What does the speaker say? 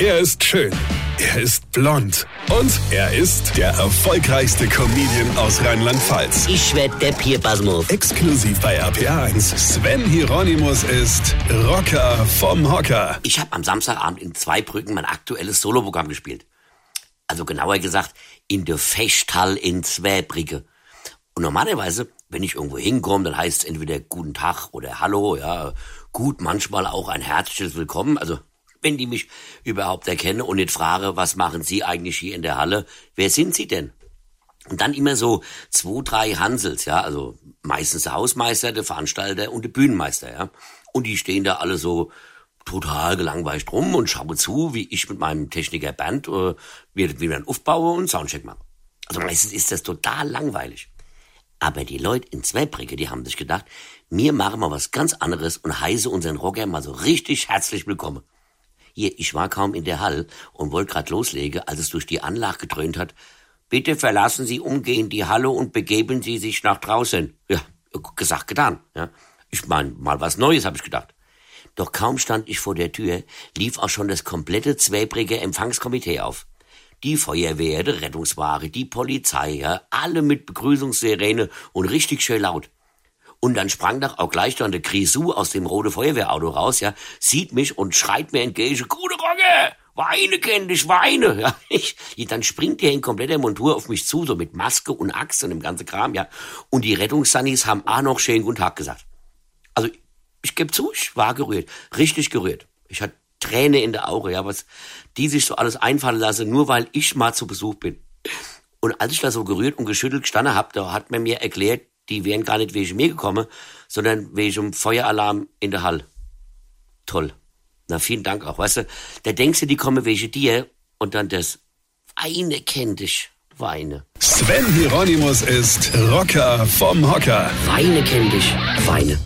Er ist schön. Er ist blond. Und er ist der erfolgreichste Comedian aus Rheinland-Pfalz. Ich werd der Pierpasmus. Exklusiv bei RPA1. Sven Hieronymus ist Rocker vom Hocker. Ich habe am Samstagabend in Zweibrücken mein aktuelles Soloprogramm gespielt. Also genauer gesagt in der Festhall in Zweibrücke. Und normalerweise, wenn ich irgendwo hinkomme, dann heißt es entweder Guten Tag oder Hallo, ja, gut, manchmal auch ein herzliches Willkommen. Also wenn die mich überhaupt erkennen und nicht frage, was machen Sie eigentlich hier in der Halle? Wer sind Sie denn? Und dann immer so zwei, drei Hansels, ja, also meistens der Hausmeister, der Veranstalter und der Bühnenmeister, ja. Und die stehen da alle so total gelangweilt rum und schauen zu, wie ich mit meinem Techniker Band äh, wieder, wieder einen aufbaue und Soundcheck mache. Also meistens ist das total langweilig. Aber die Leute in Zweibrücke, die haben sich gedacht, wir machen mal was ganz anderes und heiße unseren Rocker mal so richtig herzlich willkommen. Hier, ich war kaum in der Hall und wollte grad loslegen, als es durch die Anlage gedröhnt hat. Bitte verlassen Sie umgehend die Halle und begeben Sie sich nach draußen. Ja, gesagt, getan. Ja. Ich mein, mal was Neues, habe ich gedacht. Doch kaum stand ich vor der Tür, lief auch schon das komplette Zweibrige Empfangskomitee auf. Die Feuerwehr, die Rettungsware, die Polizei, ja, alle mit Begrüßungssirene und richtig schön laut. Und dann sprang doch auch gleich dann der Grisou aus dem rote Feuerwehrauto raus, ja, sieht mich und schreit mir entgegen, gute Rogge, weine kenn dich, weine, ja, ich, dann springt er in kompletter Montur auf mich zu, so mit Maske und Axt und dem ganzen Kram, ja, und die Rettungssannis haben auch noch schön guten Tag gesagt. Also, ich gebe zu, ich war gerührt, richtig gerührt. Ich hatte Träne in der Auge, ja, was die sich so alles einfallen lassen, nur weil ich mal zu Besuch bin. Und als ich da so gerührt und geschüttelt gestanden hab, da hat man mir erklärt, die wären gar nicht wegen mir gekommen, sondern wegen Feueralarm in der Hall. Toll. Na, vielen Dank auch, weißt du, da denkst du, die kommen wegen dir und dann das Weine kennt dich. Weine. Sven Hieronymus ist Rocker vom Hocker. Weine kennt dich. Weine.